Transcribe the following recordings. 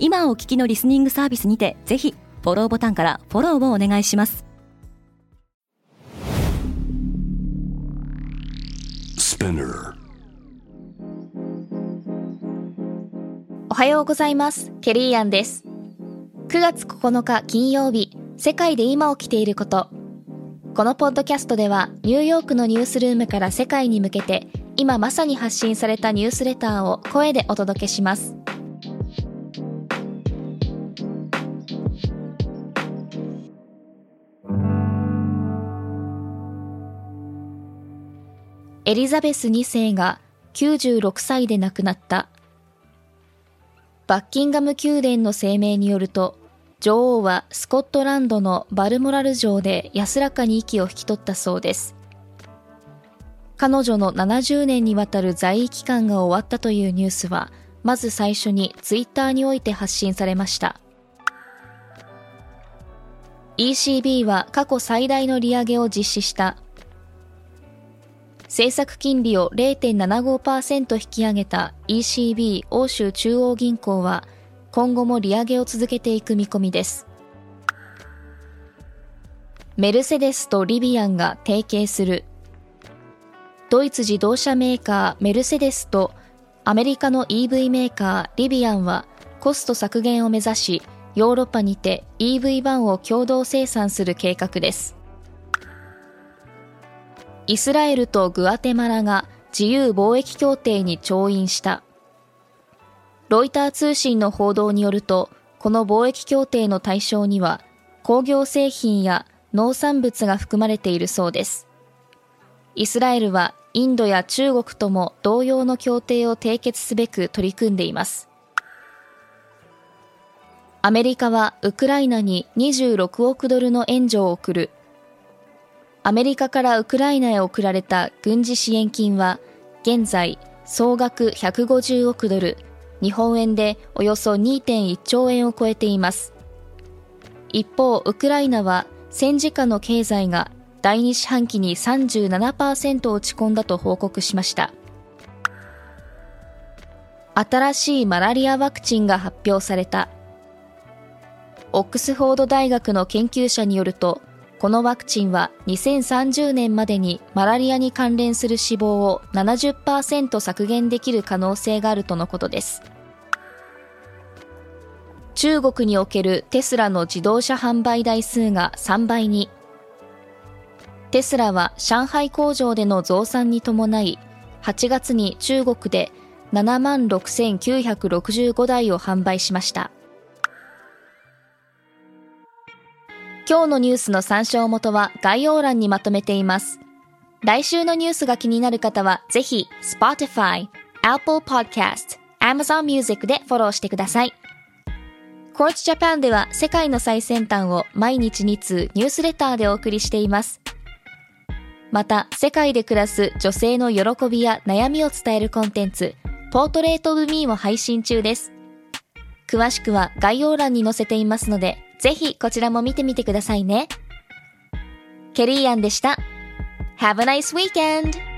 今お聞きのリスニングサービスにてぜひフォローボタンからフォローをお願いします。おはようございます。ケリーアンです。9月9日金曜日世界で今起きていること。このポッドキャストではニューヨークのニュースルームから世界に向けて今まさに発信されたニュースレターを声でお届けしますエリザベス2世が96歳で亡くなった。バッキンガム宮殿の声明によると女王はスコットランドのバルモラル城で安らかに息を引き取ったそうです。彼女の70年にわたる在位期間が終わったというニュースはまず最初にツイッターにおいて発信されました。ECB は過去最大の利上げを実施した政策金利を0.75%引き上げた ECB 欧州中央銀行は今後も利上げを続けていく見込みです。メルセデスとリビアンが提携するドイツ自動車メーカーメルセデスとアメリカの EV メーカーリビアンはコスト削減を目指しヨーロッパにて EV 版を共同生産する計画です。イスラエルとグアテマラが自由貿易協定に調印した。ロイター通信の報道によると、この貿易協定の対象には、工業製品や農産物が含まれているそうです。イスラエルはインドや中国とも同様の協定を締結すべく取り組んでいます。アメリカはウクライナに26億ドルの援助を送るアメリカからウクライナへ送られた軍事支援金は、現在、総額150億ドル、日本円でおよそ2.1兆円を超えています。一方、ウクライナは戦時下の経済が第2四半期に37%落ち込んだと報告しました。新しいマラリアワクチンが発表された。オックスフォード大学の研究者によると、このワクチンは2030年までにマラリアに関連する死亡を70%削減できる可能性があるとのことです。中国におけるテスラの自動車販売台数が3倍に。テスラは上海工場での増産に伴い、8月に中国で7万6965台を販売しました。今日のニュースの参照元は概要欄にまとめています。来週のニュースが気になる方は、ぜひ Spotify、Apple Podcast、Amazon Music でフォローしてください。Quartz Japan では世界の最先端を毎日2通ニュースレターでお送りしています。また、世界で暮らす女性の喜びや悩みを伝えるコンテンツ、ポートレートオブミーを配信中です。詳しくは概要欄に載せていますので、ぜひこちらも見てみてくださいね。ケリーアンでした。Have a nice weekend!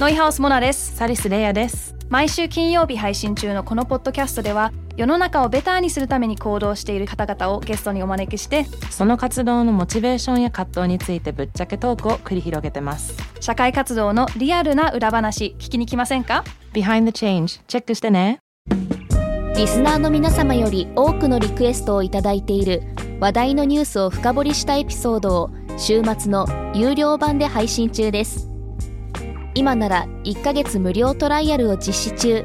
ノイハウスモナです。サリスレイヤです。毎週金曜日配信中のこのポッドキャストでは世の中をベターにするために行動している方々をゲストにお招きしてその活動のモチベーションや葛藤についてぶっちゃけトークを繰り広げてます。社会活動のリアルな裏話聞きに来ませんか？Behind the Change チェックしてね。リスナーの皆様より多くのリクエストをいただいている話題のニュースを深掘りしたエピソードを週末の有料版で配信中です。今なら1ヶ月無料トライアルを実施中